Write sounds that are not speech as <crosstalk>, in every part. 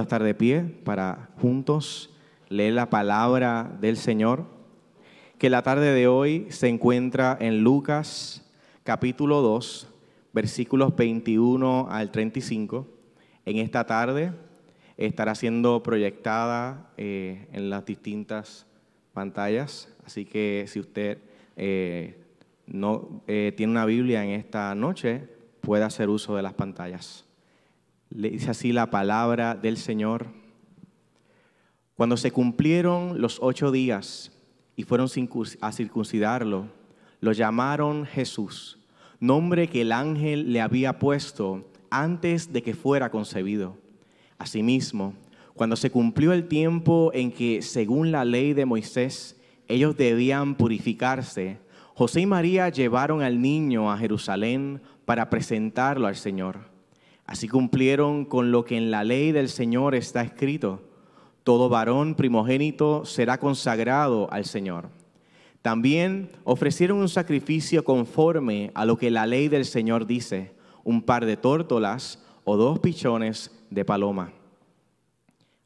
a estar de pie para juntos leer la palabra del Señor, que la tarde de hoy se encuentra en Lucas capítulo 2, versículos 21 al 35. En esta tarde estará siendo proyectada eh, en las distintas pantallas, así que si usted eh, no eh, tiene una Biblia en esta noche, puede hacer uso de las pantallas. Le dice así la palabra del Señor. Cuando se cumplieron los ocho días y fueron a circuncidarlo, lo llamaron Jesús, nombre que el ángel le había puesto antes de que fuera concebido. Asimismo, cuando se cumplió el tiempo en que, según la ley de Moisés, ellos debían purificarse, José y María llevaron al niño a Jerusalén para presentarlo al Señor. Así cumplieron con lo que en la ley del Señor está escrito. Todo varón primogénito será consagrado al Señor. También ofrecieron un sacrificio conforme a lo que la ley del Señor dice, un par de tórtolas o dos pichones de paloma.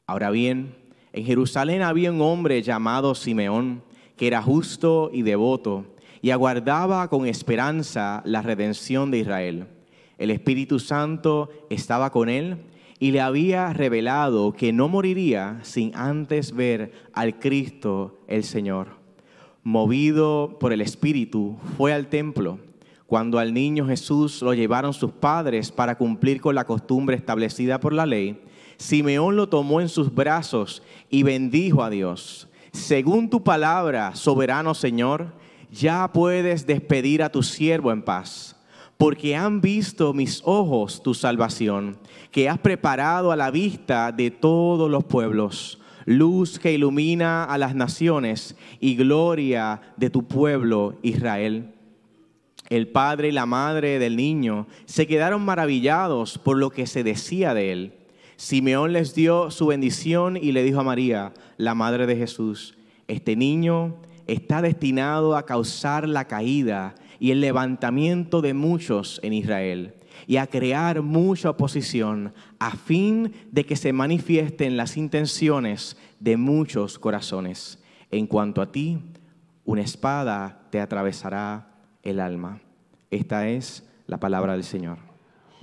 Ahora bien, en Jerusalén había un hombre llamado Simeón, que era justo y devoto y aguardaba con esperanza la redención de Israel. El Espíritu Santo estaba con él y le había revelado que no moriría sin antes ver al Cristo el Señor. Movido por el Espíritu, fue al templo. Cuando al niño Jesús lo llevaron sus padres para cumplir con la costumbre establecida por la ley, Simeón lo tomó en sus brazos y bendijo a Dios. Según tu palabra, soberano Señor, ya puedes despedir a tu siervo en paz, porque han visto mis ojos tu salvación, que has preparado a la vista de todos los pueblos, luz que ilumina a las naciones y gloria de tu pueblo Israel. El padre y la madre del niño se quedaron maravillados por lo que se decía de él. Simeón les dio su bendición y le dijo a María, la madre de Jesús, este niño está destinado a causar la caída y el levantamiento de muchos en Israel y a crear mucha oposición a fin de que se manifiesten las intenciones de muchos corazones. En cuanto a ti, una espada te atravesará el alma. Esta es la palabra del Señor.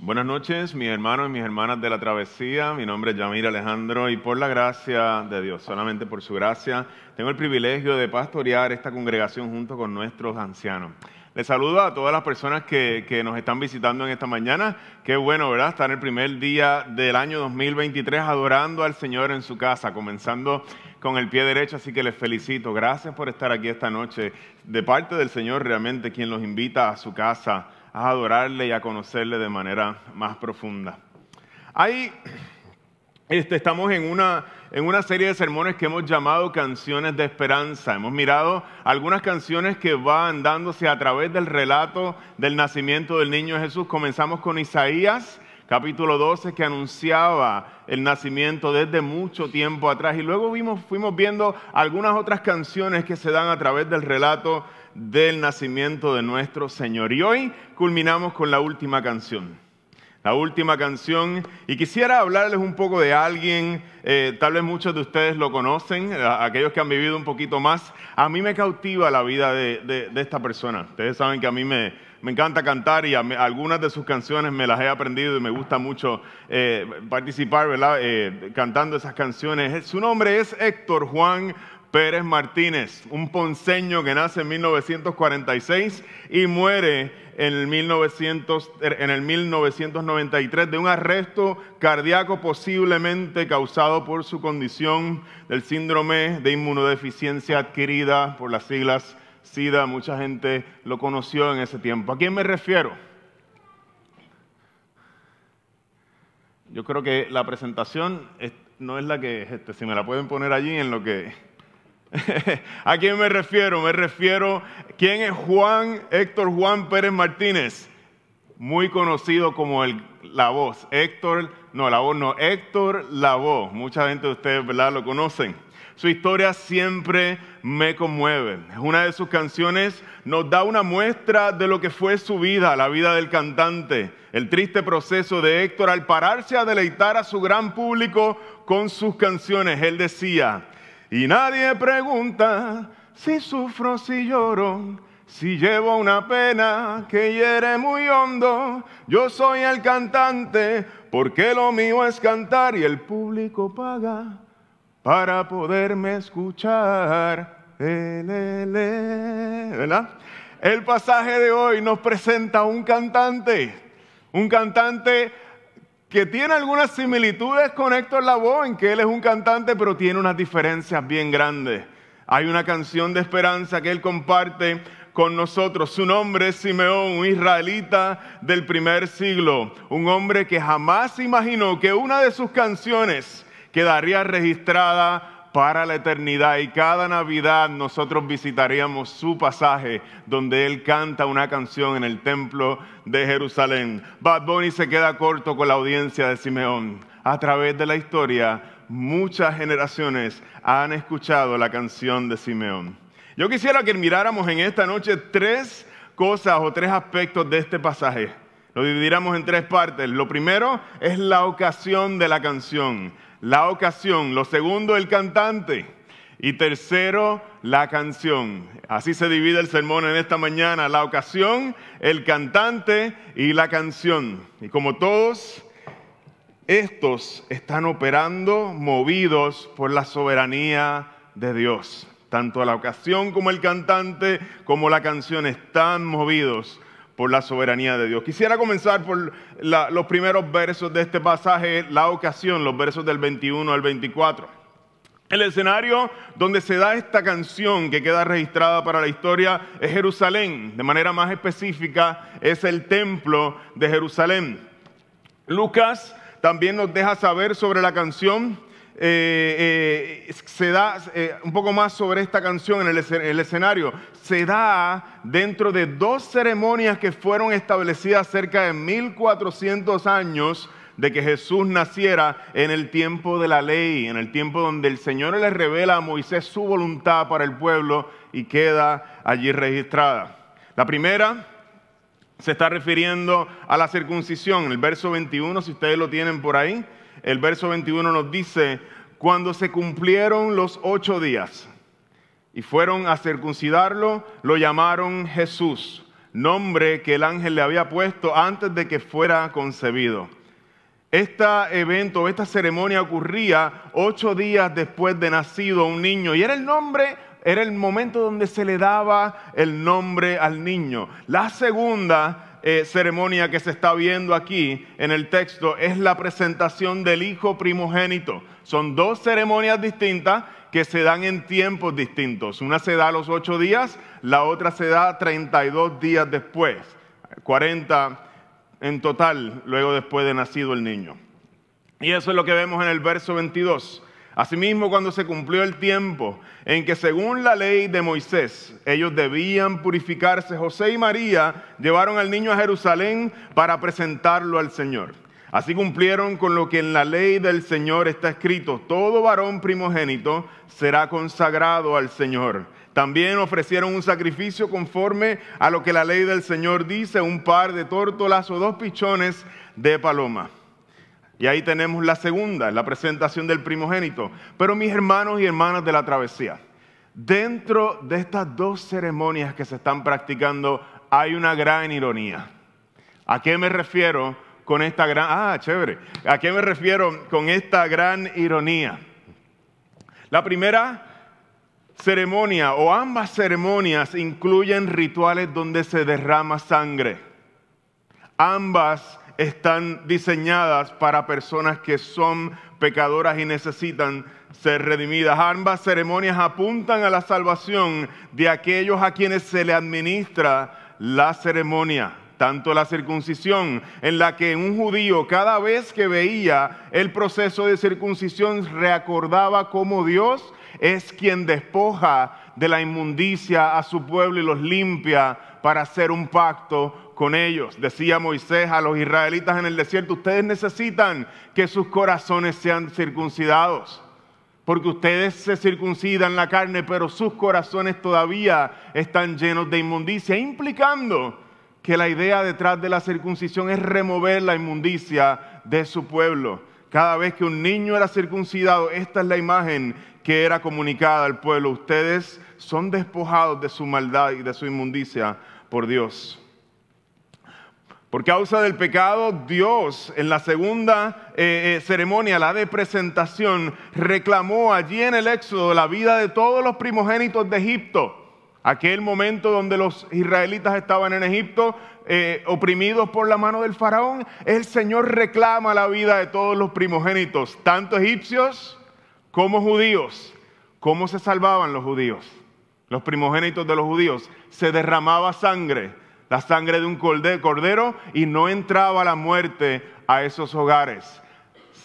Buenas noches, mis hermanos y mis hermanas de la travesía. Mi nombre es Yamir Alejandro y por la gracia de Dios, solamente por su gracia, tengo el privilegio de pastorear esta congregación junto con nuestros ancianos. Les saludo a todas las personas que, que, nos están visitando en esta mañana. Qué bueno, ¿verdad? Estar el primer día del año 2023 adorando al Señor en su casa, comenzando con el pie derecho, así que les felicito. Gracias por estar aquí esta noche. De parte del Señor, realmente, quien los invita a su casa a adorarle y a conocerle de manera más profunda. Ahí este, estamos en una, en una serie de sermones que hemos llamado canciones de esperanza. Hemos mirado algunas canciones que van dándose a través del relato del nacimiento del niño Jesús. Comenzamos con Isaías, capítulo 12, que anunciaba el nacimiento desde mucho tiempo atrás. Y luego fuimos viendo algunas otras canciones que se dan a través del relato del nacimiento de nuestro Señor. Y hoy culminamos con la última canción. La última canción, y quisiera hablarles un poco de alguien, eh, tal vez muchos de ustedes lo conocen, aquellos que han vivido un poquito más. A mí me cautiva la vida de, esta persona. Ustedes saben que a mí me, encanta cantar y algunas de sus canciones me las he aprendido y me gusta mucho eh, participar, ¿verdad? Eh, cantando esas canciones. Su nombre es Héctor Juan Pérez Martínez, un ponceño que nace en 1946 y muere en el, 1900, en el 1993 de un arresto cardíaco posiblemente causado por su condición del síndrome de inmunodeficiencia adquirida por las siglas SIDA. Mucha gente lo conoció en ese tiempo. ¿A quién me refiero? Yo creo que la presentación no es la que, este, si me la pueden poner allí en lo que <laughs> ¿A quién me refiero? Me refiero, ¿quién es Juan, Héctor Juan Pérez Martínez? Muy conocido como el, la voz. Héctor, no, la voz no, Héctor La Voz. Mucha gente de ustedes, ¿verdad? Lo conocen. Su historia siempre me conmueve. Una de sus canciones nos da una muestra de lo que fue su vida, la vida del cantante, el triste proceso de Héctor al pararse a deleitar a su gran público con sus canciones. Él decía, y nadie pregunta si sufro, si lloro, si llevo una pena que hiere muy hondo. Yo soy el cantante, porque lo mío es cantar y el público paga para poderme escuchar. ¿Verdad? El pasaje de hoy nos presenta un cantante, un cantante que tiene algunas similitudes con Héctor Lavoe, en que él es un cantante, pero tiene unas diferencias bien grandes. Hay una canción de esperanza que él comparte con nosotros. Su nombre es Simeón, un israelita del primer siglo, un hombre que jamás imaginó que una de sus canciones quedaría registrada para la eternidad y cada Navidad nosotros visitaríamos su pasaje donde él canta una canción en el templo de Jerusalén. Bad Bunny se queda corto con la audiencia de Simeón. A través de la historia, muchas generaciones han escuchado la canción de Simeón. Yo quisiera que miráramos en esta noche tres cosas o tres aspectos de este pasaje. Lo dividiéramos en tres partes. Lo primero es la ocasión de la canción la ocasión. Lo segundo, el cantante. Y tercero, la canción. Así se divide el sermón en esta mañana. La ocasión, el cantante y la canción. Y como todos, estos están operando movidos por la soberanía de Dios. Tanto la ocasión como el cantante como la canción están movidos por la soberanía de Dios. Quisiera comenzar por los primeros versos de este pasaje, la ocasión, los versos del 21 al 24. El escenario donde se da esta canción que queda registrada para la historia es Jerusalén. De manera más específica, es el templo de Jerusalén. Lucas también nos deja saber sobre la canción eh, eh, se da eh, un poco más sobre esta canción en el, escenario. Se da dentro de dos ceremonias que fueron establecidas cerca de 1400 años de que Jesús naciera en el tiempo de la ley, en el tiempo donde el Señor le revela a Moisés su voluntad para el pueblo y queda allí registrada. La primera se está refiriendo a la circuncisión, el verso 21, si ustedes lo tienen por ahí el verso 21 nos dice, cuando se cumplieron los ocho días y fueron a circuncidarlo, lo llamaron Jesús, nombre que el ángel le había puesto antes de que fuera concebido. Este evento, esta ceremonia ocurría ocho días después de nacido un niño y era el nombre, era el momento donde se le daba el nombre al niño. La segunda eh, ceremonia que se está viendo aquí en el texto es la presentación del hijo primogénito. Son dos ceremonias distintas que se dan en tiempos distintos. Una se da a los ocho días, la otra se da 32 días después, 40 en total, luego después de nacido el niño. Y eso es lo que vemos en el verso 22. Asimismo, cuando se cumplió el tiempo en que según la ley de Moisés ellos debían purificarse, José y María llevaron al niño a Jerusalén para presentarlo al Señor. Así cumplieron con lo que en la ley del Señor está escrito, todo varón primogénito será consagrado al Señor. También ofrecieron un sacrificio conforme a lo que la ley del Señor dice, un par de tórtolas o dos pichones de paloma. Y ahí tenemos la segunda, la presentación del primogénito. Pero mis hermanos y hermanas de la travesía, dentro de estas dos ceremonias que se están practicando hay una gran ironía. ¿A qué me refiero con esta gran... Ah, chévere. ¿A qué me refiero con esta gran ironía? La primera ceremonia o ambas ceremonias incluyen rituales donde se derrama sangre. Ambas están diseñadas para personas que son pecadoras y necesitan ser redimidas. Ambas ceremonias apuntan a la salvación de aquellos a quienes se le administra la ceremonia. Tanto la circuncisión, en la que un judío cada vez que veía el proceso de circuncisión recordaba cómo Dios es quien despoja de la inmundicia a su pueblo y los limpia para hacer un pacto con ellos. Decía Moisés a los israelitas en el desierto, ustedes necesitan que sus corazones sean circuncidados, porque ustedes se circuncidan la carne, pero sus corazones todavía están llenos de inmundicia, implicando que la idea detrás de la circuncisión es remover la inmundicia de su pueblo. Cada vez que un niño era circuncidado, esta es la imagen que era comunicada al pueblo. Ustedes son despojados de su maldad y de su inmundicia por Dios. Por causa del pecado, Dios en la segunda eh, eh, ceremonia, la de presentación, reclamó allí en el Éxodo la vida de todos los primogénitos de Egipto. Aquel momento donde los israelitas estaban en Egipto, eh, oprimidos por la mano del faraón, el Señor reclama la vida de todos los primogénitos, tanto egipcios como judíos. ¿Cómo se salvaban los judíos? Los primogénitos de los judíos. Se derramaba sangre la sangre de un cordero y no entraba la muerte a esos hogares.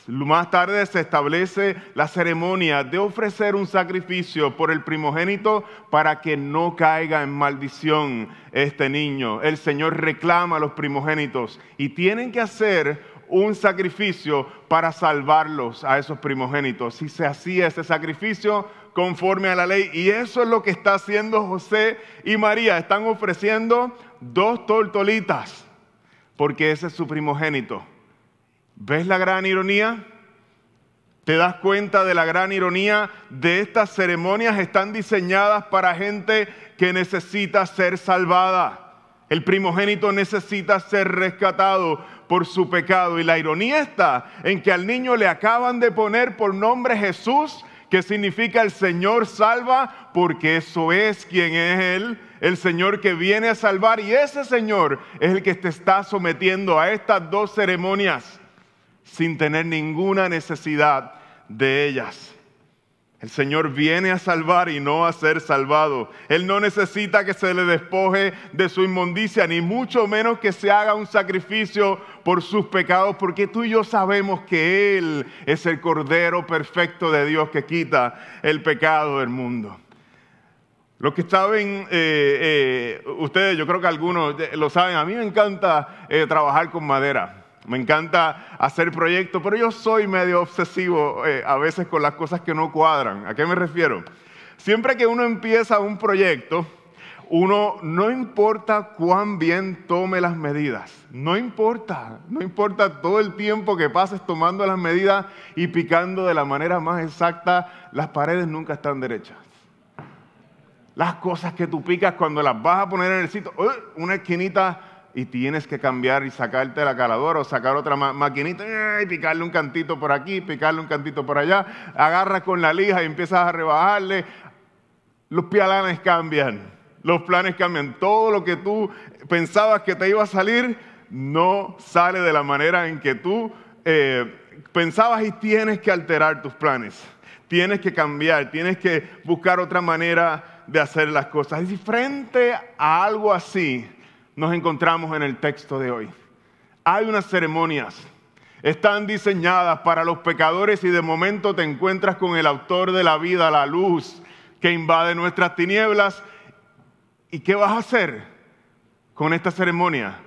Más tarde se establece la ceremonia de ofrecer un sacrificio por el primogénito para que no caiga en maldición este niño. El Señor reclama a los primogénitos y tienen que hacer un sacrificio para salvarlos a esos primogénitos. Si se hacía ese sacrificio conforme a la ley, y eso es lo que está haciendo José y María, están ofreciendo dos tortolitas, porque ese es su primogénito. ¿Ves la gran ironía? ¿Te das cuenta de la gran ironía de estas ceremonias? Están diseñadas para gente que necesita ser salvada. El primogénito necesita ser rescatado por su pecado. Y la ironía está en que al niño le acaban de poner por nombre Jesús, que significa el Señor salva, porque eso es quien es Él el Señor que viene a salvar y ese Señor es el que te está sometiendo a estas dos ceremonias sin tener ninguna necesidad de ellas. El Señor viene a salvar y no a ser salvado. Él no necesita que se le despoje de su inmundicia, ni mucho menos que se haga un sacrificio por sus pecados, porque tú y yo sabemos que Él es el Cordero perfecto de Dios que quita el pecado del mundo. Los que saben, eh, eh, ustedes, yo creo que algunos lo saben, a mí me encanta eh, trabajar con madera, me encanta hacer proyectos, pero yo soy medio obsesivo a veces con las cosas que no cuadran. ¿A qué me refiero? Siempre que uno empieza un proyecto, uno no importa cuán bien tome las medidas, no importa, no importa todo el tiempo que pases tomando las medidas y picando de la manera más exacta, las paredes nunca están derechas las cosas que tú picas cuando las vas a poner en el sitio, una esquinita y tienes que cambiar y sacarte la caladora o sacar otra maquinita y picarle un cantito por aquí, picarle un cantito por allá, agarras con la lija y empiezas a rebajarle. Los pialanes cambian, los planes cambian, todo lo que tú pensabas que te iba a salir no sale de la manera en que tú eh, pensabas y tienes que alterar tus planes, tienes que cambiar, tienes que buscar otra manera de hacer las cosas. Y frente a algo así nos encontramos en el texto de hoy. Hay unas ceremonias, están diseñadas para los pecadores y de momento te encuentras con el autor de la vida, la luz que invade nuestras tinieblas. ¿Y qué vas a hacer con esta ceremonia?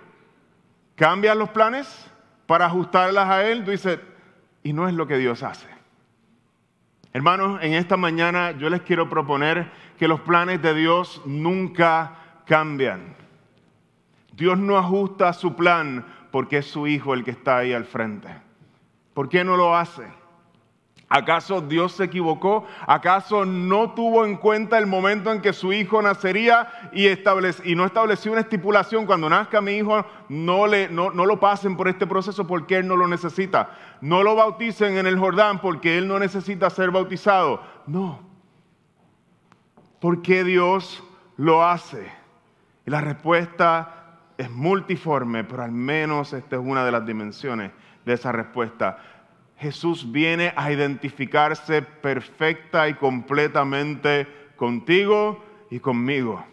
¿Cambias los planes para ajustarlas a Él? Tú dices, y no es lo que Dios hace. Hermanos, en esta mañana yo les quiero proponer que los planes de Dios nunca cambian. Dios no ajusta su plan porque es su Hijo el que está ahí al frente. ¿Por qué no lo hace? ¿Acaso Dios se equivocó? ¿Acaso no tuvo en cuenta el momento en que su hijo nacería y, no estableció una estipulación? Cuando nazca mi hijo, no, le, no, no lo pasen por este proceso porque él no lo necesita. No lo bauticen en el Jordán porque él no necesita ser bautizado. No. ¿Por qué Dios lo hace? Y la respuesta es multiforme, pero al menos esta es una de las dimensiones de esa respuesta Jesús viene a identificarse perfecta y completamente contigo y conmigo.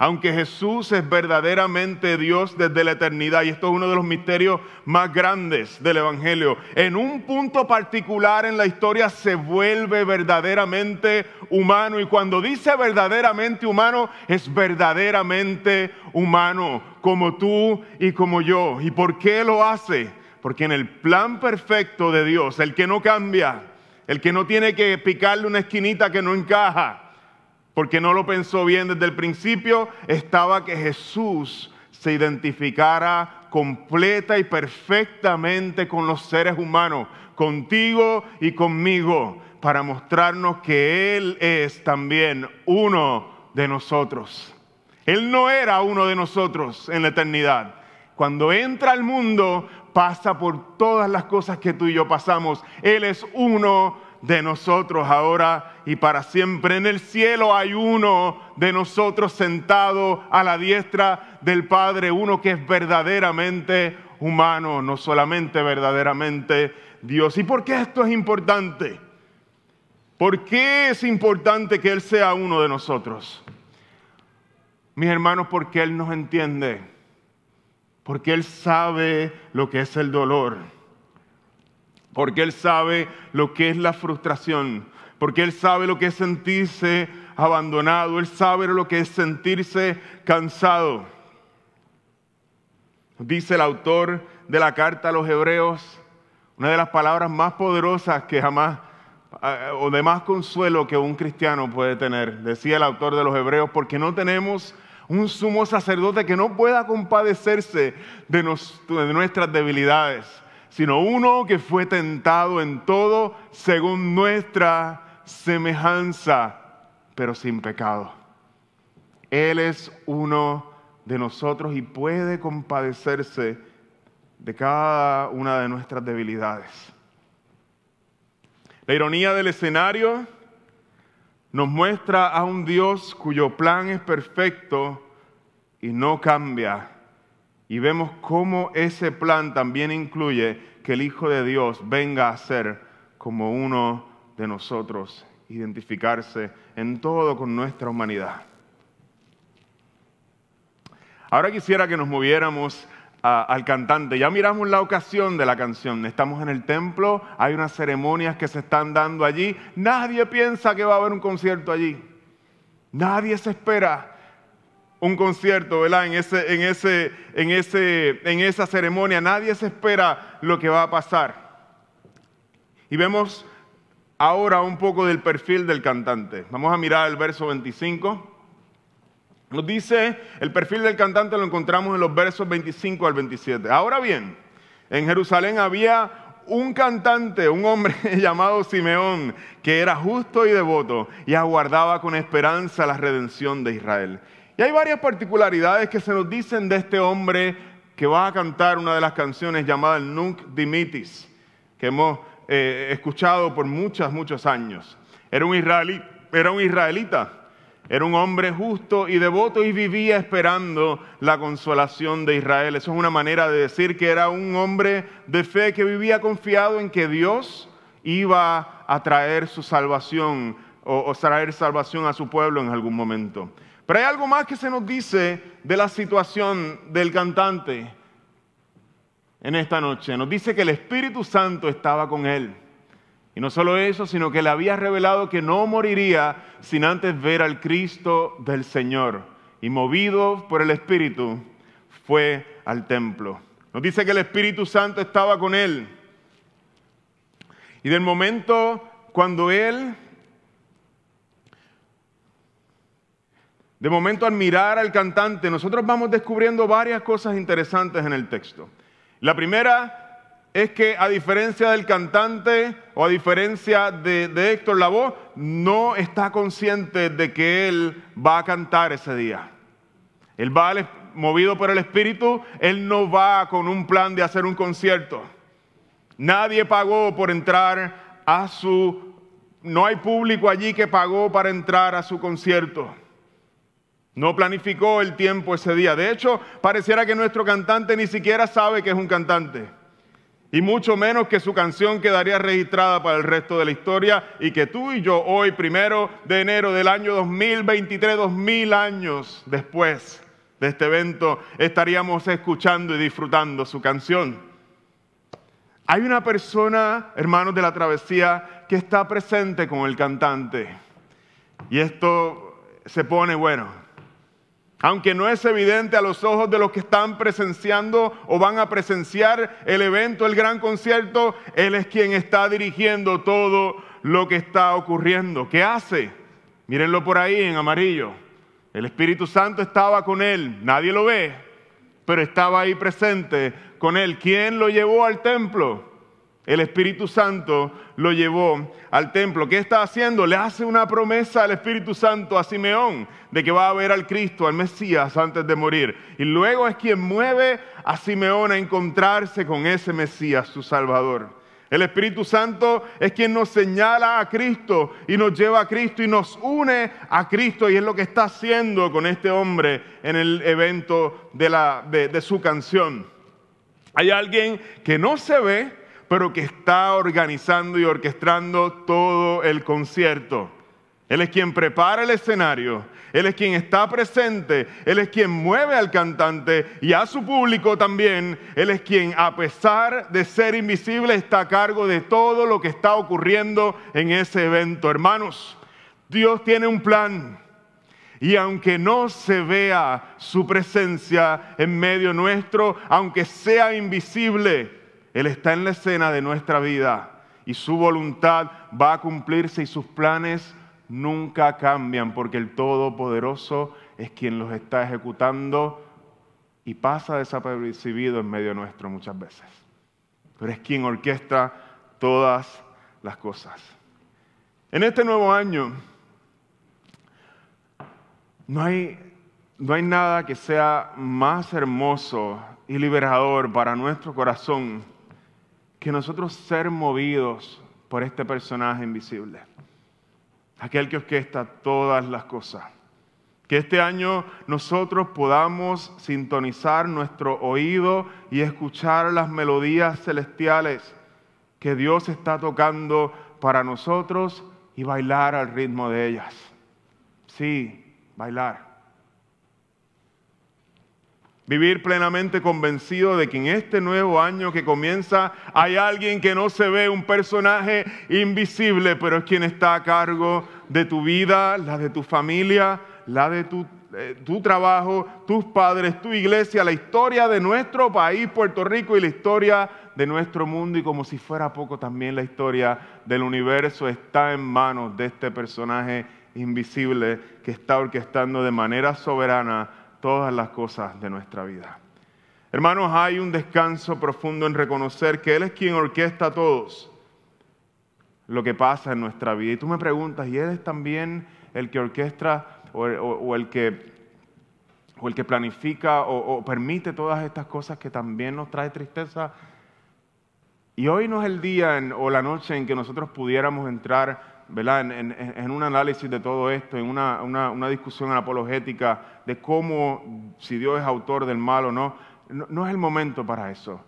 Aunque Jesús es verdaderamente Dios desde la eternidad, y esto es uno de los misterios más grandes del Evangelio, en un punto particular en la historia se vuelve verdaderamente humano. Y cuando dice verdaderamente humano, es verdaderamente humano, como tú y como yo. ¿Y por qué lo hace? Porque en el plan perfecto de Dios, el que no cambia, el que no tiene que picarle una esquinita que no encaja, porque no lo pensó bien desde el principio, estaba que Jesús se identificara completa y perfectamente con los seres humanos, contigo y conmigo, para mostrarnos que Él es también uno de nosotros. Él no era uno de nosotros en la eternidad. Cuando entra al mundo, pasa por todas las cosas que tú y yo pasamos. Él es uno de nosotros ahora y para siempre. En el cielo hay uno de nosotros sentado a la diestra del Padre, uno que es verdaderamente humano, no solamente verdaderamente Dios. ¿Y por qué esto es importante? ¿Por qué es importante que Él sea uno de nosotros? Mis hermanos, porque Él nos entiende, porque Él sabe lo que es el dolor, porque Él sabe lo que es la frustración, porque Él sabe lo que es sentirse abandonado, Él sabe lo que es sentirse cansado. Dice el autor de la carta a los hebreos, una de las palabras más poderosas que jamás eh, o de más consuelo que un cristiano puede tener, decía el autor de los Hebreos, porque no tenemos un sumo sacerdote que no pueda compadecerse de, de nuestras debilidades, sino uno que fue tentado en todo según nuestra semejanza, pero sin pecado. Él es uno de nosotros y puede compadecerse de cada una de nuestras debilidades. La ironía del escenario nos muestra a un Dios cuyo plan es perfecto y no cambia. Y vemos cómo ese plan también incluye que el Hijo de Dios venga a ser como uno de nosotros, identificarse en todo con nuestra humanidad. Ahora quisiera que nos moviéramos al cantante. Ya miramos la ocasión de la canción. Estamos en el templo, hay unas ceremonias que se están dando allí. Nadie piensa que va a haber un concierto allí. Nadie se espera un concierto, ¿verdad? En, ese, en, ese, en, ese, en esa ceremonia. Nadie se espera lo que va a pasar. Y vemos ahora un poco del perfil del cantante. Vamos a mirar el verso 25. Nos dice, el perfil del cantante lo encontramos en los versos 25 al 27. Ahora bien, en Jerusalén había un cantante, un hombre <laughs> llamado Simeón, que era justo y devoto y aguardaba con esperanza la redención de Israel. Y hay varias particularidades que se nos dicen de este hombre que va a cantar una de las canciones llamada el Nunc Dimitis, que hemos eh, escuchado por muchos, muchos años. Era un, era un israelita era un hombre justo y devoto y vivía esperando la consolación de Israel. Eso es una manera de decir que era un hombre de fe que vivía confiado en que Dios iba a traer su salvación o, traer salvación a su pueblo en algún momento. Pero hay algo más que se nos dice de la situación del cantante en esta noche. Nos dice que el Espíritu Santo estaba con él. Y no solo eso, sino que le había revelado que no moriría sin antes ver al Cristo del Señor. Y movido por el Espíritu, fue al templo. Nos dice que el Espíritu Santo estaba con él. Y del momento cuando él, de momento al mirar al cantante, nosotros vamos descubriendo varias cosas interesantes en el texto. La primera es que a diferencia del cantante o a diferencia de, Héctor Lavoe, no está consciente de que él va a cantar ese día. Él va movido por el Espíritu, él no va con un plan de hacer un concierto. Nadie pagó por entrar a su... No hay público allí que pagó para entrar a su concierto. No planificó el tiempo ese día. De hecho, pareciera que nuestro cantante ni siquiera sabe que es un cantante y mucho menos que su canción quedaría registrada para el resto de la historia y que tú y yo hoy, primero de enero del año 2023, dos mil años después de este evento, estaríamos escuchando y disfrutando su canción. Hay una persona, hermanos de la travesía, que está presente con el cantante. Y esto se pone bueno aunque no es evidente a los ojos de los que están presenciando o van a presenciar el evento, el gran concierto, Él es quien está dirigiendo todo lo que está ocurriendo. ¿Qué hace? Mírenlo por ahí en amarillo. El Espíritu Santo estaba con Él, nadie lo ve, pero estaba ahí presente con él. ¿Quién lo llevó al templo? El Espíritu Santo lo llevó al templo. ¿Qué está haciendo? Le hace una promesa al Espíritu Santo a Simeón de que va a ver al Cristo, al Mesías, antes de morir. Y luego es quien mueve a Simeón a encontrarse con ese Mesías, su Salvador. El Espíritu Santo es quien nos señala a Cristo y nos lleva a Cristo y nos une a Cristo y es lo que está haciendo con este hombre en el evento de, de su canción. Hay alguien que no se ve, pero que está organizando y orquestando todo el concierto. Él es quien prepara el escenario, Él es quien está presente, Él es quien mueve al cantante y a su público también. Él es quien, a pesar de ser invisible, está a cargo de todo lo que está ocurriendo en ese evento. Hermanos, Dios tiene un plan. Y aunque no se vea su presencia en medio nuestro, aunque sea invisible, él está en la escena de nuestra vida y su voluntad va a cumplirse y sus planes nunca cambian porque el Todopoderoso es quien los está ejecutando y pasa desapercibido en medio nuestro muchas veces. Pero es quien orquesta todas las cosas. En este nuevo año no hay, no hay nada que sea más hermoso y liberador para nuestro corazón que nosotros ser movidos por este personaje invisible, aquel que orquesta todas las cosas. Que este año nosotros podamos sintonizar nuestro oído y escuchar las melodías celestiales que Dios está tocando para nosotros y bailar al ritmo de ellas. Sí, bailar. Vivir plenamente convencido de que en este nuevo año que comienza hay alguien que no se ve, un personaje invisible, pero es quien está a cargo de tu vida, la de tu familia, la de tu, eh, tu trabajo, tus padres, tu iglesia, la historia de nuestro país, Puerto Rico, y la historia de nuestro mundo. Y como si fuera poco, también la historia del universo está en manos de este personaje invisible que está orquestando de manera soberana todas las cosas de nuestra vida. Hermanos, hay un descanso profundo en reconocer que Él es quien orquesta a todos lo que pasa en nuestra vida. Y tú me preguntas, ¿y Él es también el que orquestra o, el, que, o el que planifica o, permite todas estas cosas que también nos trae tristeza? Y hoy no es el día o la noche en que nosotros pudiéramos entrar en, un análisis de todo esto, en una, una, discusión apologética de cómo, si Dios es autor del mal o no, no, es el momento para eso.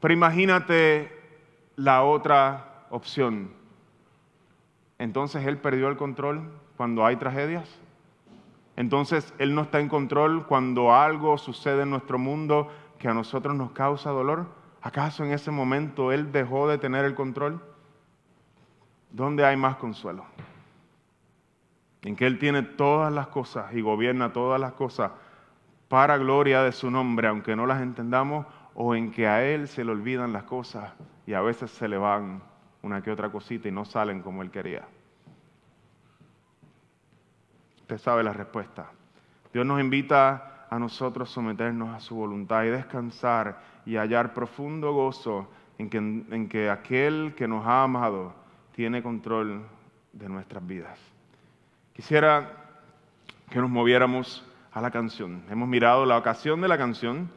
Pero imagínate la otra opción. Entonces Él perdió el control cuando hay tragedias. Entonces Él no está en control cuando algo sucede en nuestro mundo que a nosotros nos causa dolor. ¿Acaso en ese momento Él dejó de tener el control? ¿Dónde hay más consuelo? En que Él tiene todas las cosas y gobierna todas las cosas para gloria de su nombre, aunque no las entendamos, o en que a Él se le olvidan las cosas y a veces se le van una que otra cosita y no salen como Él quería. Usted sabe la respuesta. Dios nos invita a nosotros someternos a su voluntad y descansar y hallar profundo gozo en que, en que aquel que nos ha amado, tiene control de nuestras vidas. Quisiera que nos moviéramos a la canción. Hemos mirado la ocasión de la canción,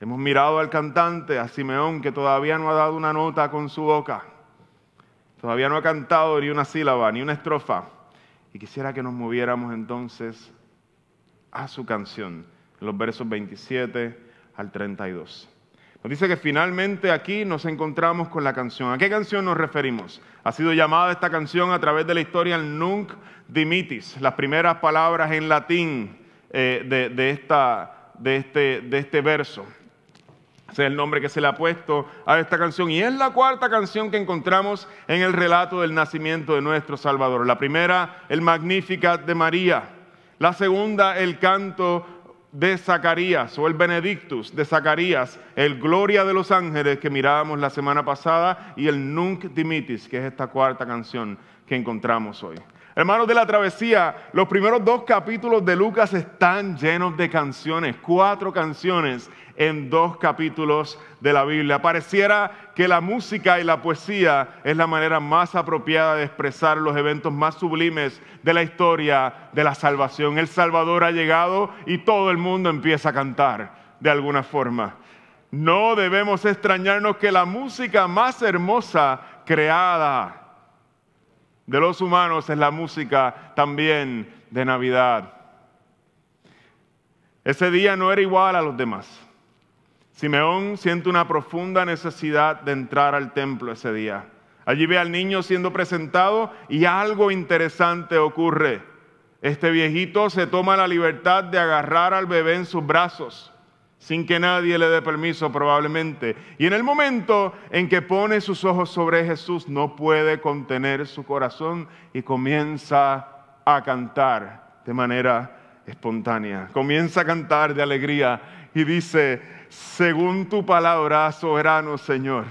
hemos mirado al cantante, a Simeón, que todavía no ha dado una nota con su boca, todavía no ha cantado ni una sílaba, ni una estrofa. Y quisiera que nos moviéramos entonces a su canción, los versos 27 al 32. Nos dice que finalmente aquí nos encontramos con la canción. ¿A qué canción nos referimos? Ha sido llamada esta canción a través de la historia Nunc Dimitis, las primeras palabras en latín eh, de, este, de este verso. Ese es el nombre que se le ha puesto a esta canción. Y es la cuarta canción que encontramos en el relato del nacimiento de nuestro Salvador. La primera, el Magnificat de María. La segunda, el canto de Zacarías o el Benedictus de Zacarías, el Gloria de los Ángeles que mirábamos la semana pasada y el Nunc Dimitis, que es esta cuarta canción que encontramos hoy. Hermanos de la travesía, los primeros dos capítulos de Lucas están llenos de canciones, cuatro canciones en dos capítulos de la Biblia. Pareciera que la música y la poesía es la manera más apropiada de expresar los eventos más sublimes de la historia de la salvación. El Salvador ha llegado y todo el mundo empieza a cantar de alguna forma. No debemos extrañarnos que la música más hermosa creada de los humanos es la música también de Navidad. Ese día no era igual a los demás. Simeón siente una profunda necesidad de entrar al templo ese día. Allí ve al niño siendo presentado y algo interesante ocurre. Este viejito se toma la libertad de agarrar al bebé en sus brazos sin que nadie le dé permiso probablemente. Y en el momento en que pone sus ojos sobre Jesús, no puede contener su corazón y comienza a cantar de manera espontánea. Comienza a cantar de alegría y dice, según tu palabra, soberano Señor,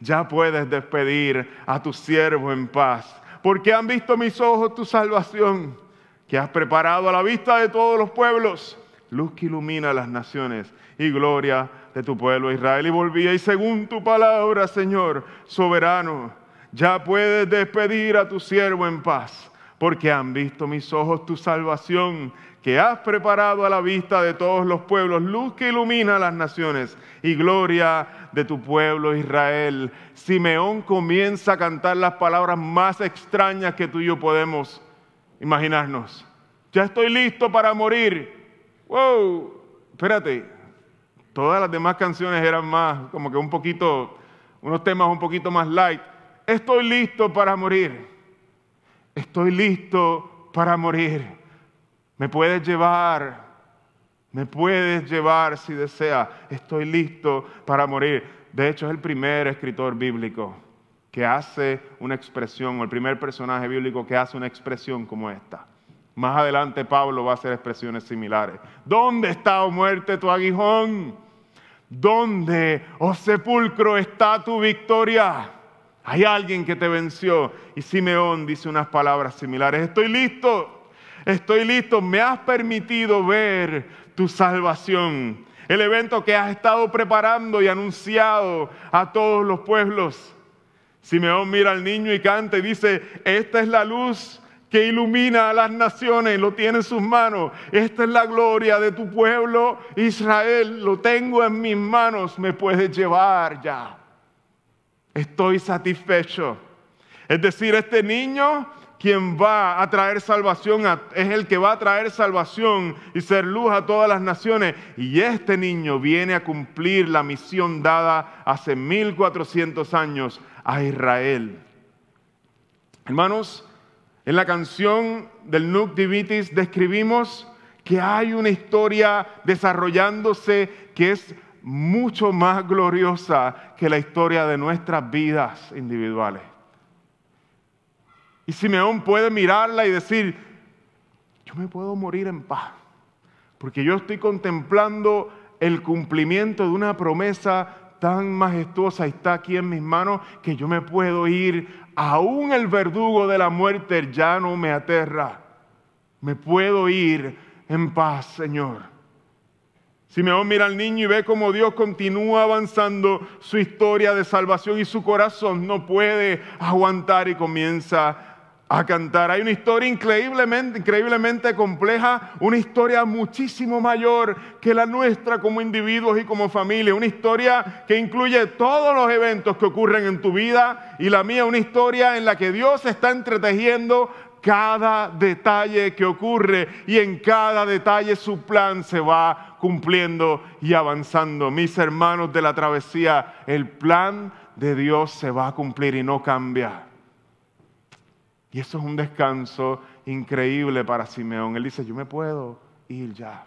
ya puedes despedir a tu siervo en paz, porque han visto mis ojos tu salvación, que has preparado a la vista de todos los pueblos luz que ilumina las naciones y gloria de tu pueblo Israel. Y volvía, y según tu palabra, Señor, soberano, ya puedes despedir a tu siervo en paz, porque han visto mis ojos tu salvación, que has preparado a la vista de todos los pueblos, luz que ilumina las naciones y gloria de tu pueblo Israel. Simeón comienza a cantar las palabras más extrañas que tú y yo podemos imaginarnos. Ya estoy listo para morir wow, espérate, todas las demás canciones eran más, como que un poquito, unos temas un poquito más light. Estoy listo para morir. Estoy listo para morir. Me puedes llevar. Me puedes llevar si desea. Estoy listo para morir. De hecho, es el primer escritor bíblico que hace una expresión, o el primer personaje bíblico que hace una expresión como esta. Más adelante Pablo va a hacer expresiones similares. ¿Dónde está, oh muerte, tu aguijón? ¿Dónde, oh sepulcro, está tu victoria? Hay alguien que te venció. Y Simeón dice unas palabras similares. Estoy listo, estoy listo. Me has permitido ver tu salvación. El evento que has estado preparando y anunciado a todos los pueblos. Simeón mira al niño y canta y dice, esta es la luz que ilumina a las naciones, lo tiene en sus manos. Esta es la gloria de tu pueblo, Israel, lo tengo en mis manos, me puedes llevar ya. Estoy satisfecho. Es decir, este niño quien va a traer salvación, es el que va a traer salvación y ser luz a todas las naciones. Y este niño viene a cumplir la misión dada hace 1400 años a Israel. Hermanos, en la canción del Nuc Divitis describimos que hay una historia desarrollándose que es mucho más gloriosa que la historia de nuestras vidas individuales. Y Simeón puede mirarla y decir, yo me puedo morir en paz, porque yo estoy contemplando el cumplimiento de una promesa tan majestuosa está aquí en mis manos que yo me puedo ir aún el verdugo de la muerte ya no me aterra. Me puedo ir en paz, Señor. Simeón mira al niño y ve cómo Dios continúa avanzando su historia de salvación y su corazón no puede aguantar y comienza a cantar. Hay una historia increíblemente, increíblemente compleja, una historia muchísimo mayor que la nuestra como individuos y como familia, una historia que incluye todos los eventos que ocurren en tu vida y la mía, una historia en la que Dios está entretejiendo cada detalle que ocurre y en cada detalle su plan se va cumpliendo y avanzando. Mis hermanos de la travesía, el plan de Dios se va a cumplir y no cambia. Y eso es un descanso increíble para Simeón. Él dice, yo me puedo ir ya.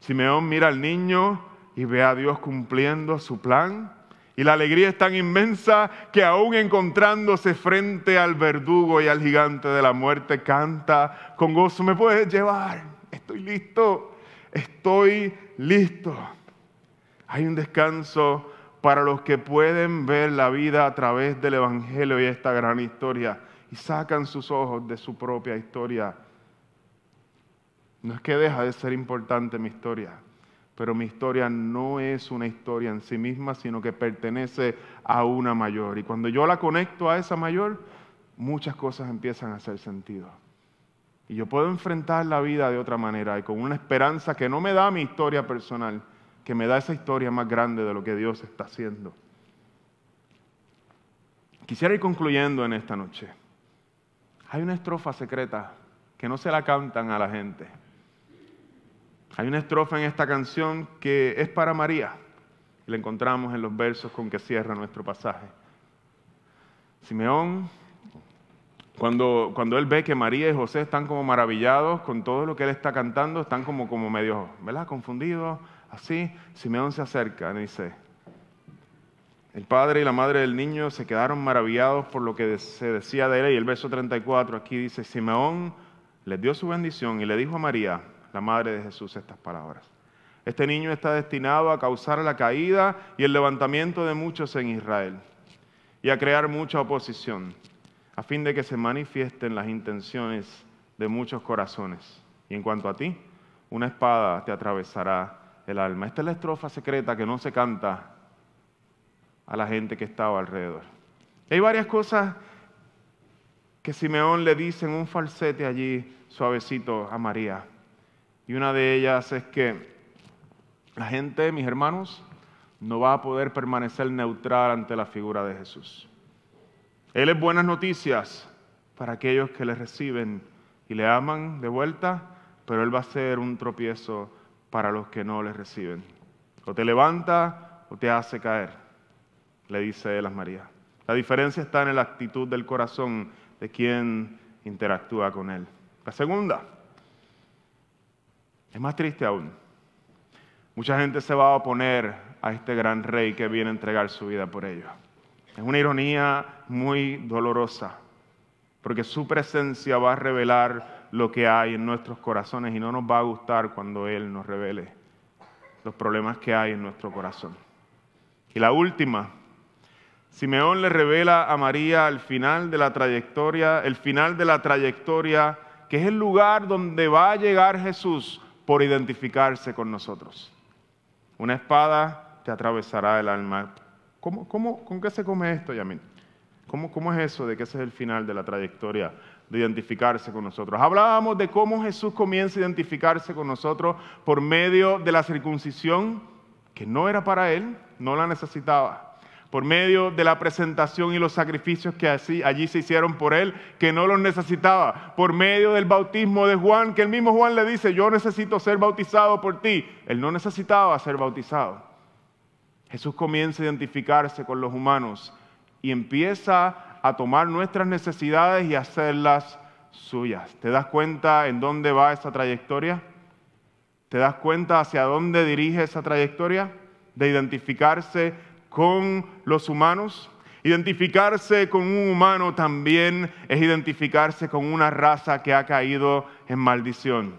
Simeón mira al niño y ve a Dios cumpliendo su plan. Y la alegría es tan inmensa que aún encontrándose frente al verdugo y al gigante de la muerte, canta con gozo, me puedes llevar, estoy listo, estoy listo. Hay un descanso para los que pueden ver la vida a través del Evangelio y esta gran historia y sacan sus ojos de su propia historia. No es que deja de ser importante mi historia, pero mi historia no es una historia en sí misma, sino que pertenece a una mayor. Y cuando yo la conecto a esa mayor, muchas cosas empiezan a hacer sentido. Y yo puedo enfrentar la vida de otra manera y con una esperanza que no me da mi historia personal, que me da esa historia más grande de lo que Dios está haciendo. Quisiera ir concluyendo en esta noche. Hay una estrofa secreta que no se la cantan a la gente. Hay una estrofa en esta canción que es para María. La encontramos en los versos con que cierra nuestro pasaje. Simeón, cuando, cuando él ve que María y José están como maravillados con todo lo que él está cantando, están como, como medio, ¿verdad? Confundidos, así. Simeón se acerca y dice, el padre y la madre del niño se quedaron maravillados por lo que se decía de él. Y el verso 34 aquí dice, Simeón les dio su bendición y le dijo a María, la madre de Jesús, estas palabras. Este niño está destinado a causar la caída y el levantamiento de muchos en Israel y a crear mucha oposición, a fin de que se manifiesten las intenciones de muchos corazones. Y en cuanto a ti, una espada te atravesará el alma. Esta es la estrofa secreta que no se canta a la gente que estaba alrededor. Hay varias cosas que Simeón le dice en un falsete allí suavecito a María. Y una de ellas es que la gente, mis hermanos, no va a poder permanecer neutral ante la figura de Jesús. Él es buenas noticias para aquellos que le reciben y le aman de vuelta, pero Él va a ser un tropiezo para los que no le reciben. O te levanta o te hace caer le dice él a María. La diferencia está en la actitud del corazón de quien interactúa con él. La segunda, es más triste aún. Mucha gente se va a oponer a este gran rey que viene a entregar su vida por ellos. Es una ironía muy dolorosa, porque su presencia va a revelar lo que hay en nuestros corazones y no nos va a gustar cuando Él nos revele los problemas que hay en nuestro corazón. Y la última, Simeón le revela a María al final de la trayectoria, el final de la trayectoria, que es el lugar donde va a llegar Jesús por identificarse con nosotros. Una espada te atravesará el alma. ¿Cómo, cómo, con qué se come esto, Yamin? ¿Cómo, ¿Cómo es eso de que ese es el final de la trayectoria de identificarse con nosotros? Hablábamos de cómo Jesús comienza a identificarse con nosotros por medio de la circuncisión, que no era para él, no la necesitaba por medio de la presentación y los sacrificios que allí se hicieron por él, que no los necesitaba, por medio del bautismo de Juan, que el mismo Juan le dice, yo necesito ser bautizado por ti. Él no necesitaba ser bautizado. Jesús comienza a identificarse con los humanos y empieza a tomar nuestras necesidades y hacerlas suyas. ¿Te das cuenta en dónde va esa trayectoria? ¿Te das cuenta hacia dónde dirige esa trayectoria? De identificarse con los humanos. Identificarse con un humano también es identificarse con una raza que ha caído en maldición.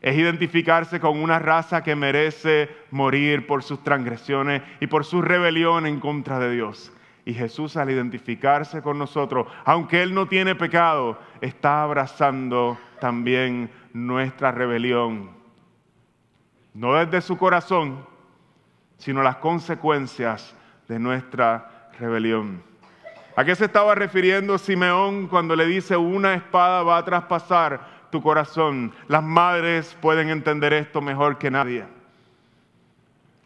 Es identificarse con una raza que merece morir por sus transgresiones y por su rebelión en contra de Dios. Y Jesús al identificarse con nosotros, aunque Él no tiene pecado, está abrazando también nuestra rebelión. No desde su corazón, sino las consecuencias de nuestra rebelión. ¿A qué se estaba refiriendo Simeón cuando le dice una espada va a traspasar tu corazón? Las madres pueden entender esto mejor que nadie.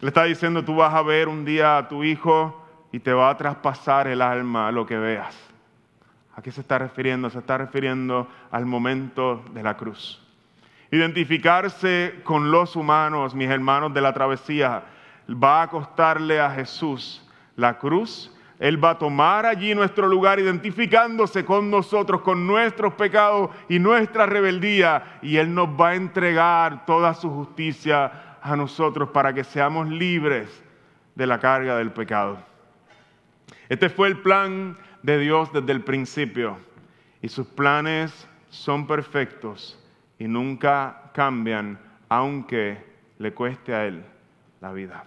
Le está diciendo, tú vas a ver un día a tu hijo y te va a traspasar el alma lo que veas. ¿A qué se está refiriendo? Se está refiriendo al momento de la cruz. Identificarse con los humanos, mis hermanos de la travesía, va a costarle a Jesús la cruz. Él va a tomar allí nuestro lugar identificándose con nosotros, con nuestros pecados y nuestra rebeldía. Y Él nos va a entregar toda su justicia a nosotros para que seamos libres de la carga del pecado. Este fue el plan de Dios desde el principio. Y sus planes son perfectos y nunca cambian, aunque le cueste a Él la vida.